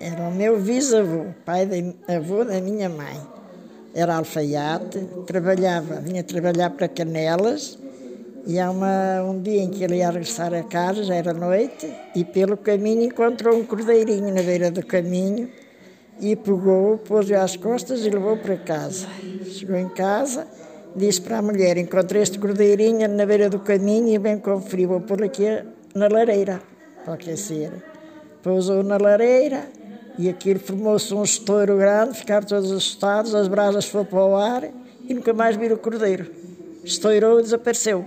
Era o meu bisavô, pai da avô da minha mãe. Era alfaiate, trabalhava, vinha trabalhar para Canelas e há uma, um dia em que ele ia regressar a casa, já era noite, e pelo caminho encontrou um cordeirinho na beira do caminho e pegou, pôs-o às costas e levou para casa. Chegou em casa, disse para a mulher: Encontrei este cordeirinho na beira do caminho e bem conferi, vou pôr aqui na lareira para aquecer. Pousou na lareira e aquilo formou-se um estouro grande, ficaram todos assustados, as brasas foram para o ar e nunca mais viram o cordeiro. Estourou e desapareceu.